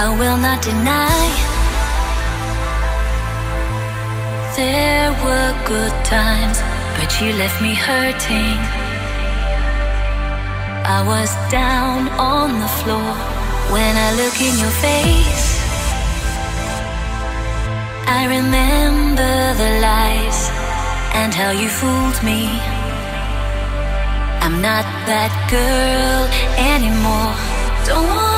I will not deny. There were good times, but you left me hurting. I was down on the floor when I look in your face. I remember the lies and how you fooled me. I'm not that girl anymore. Don't want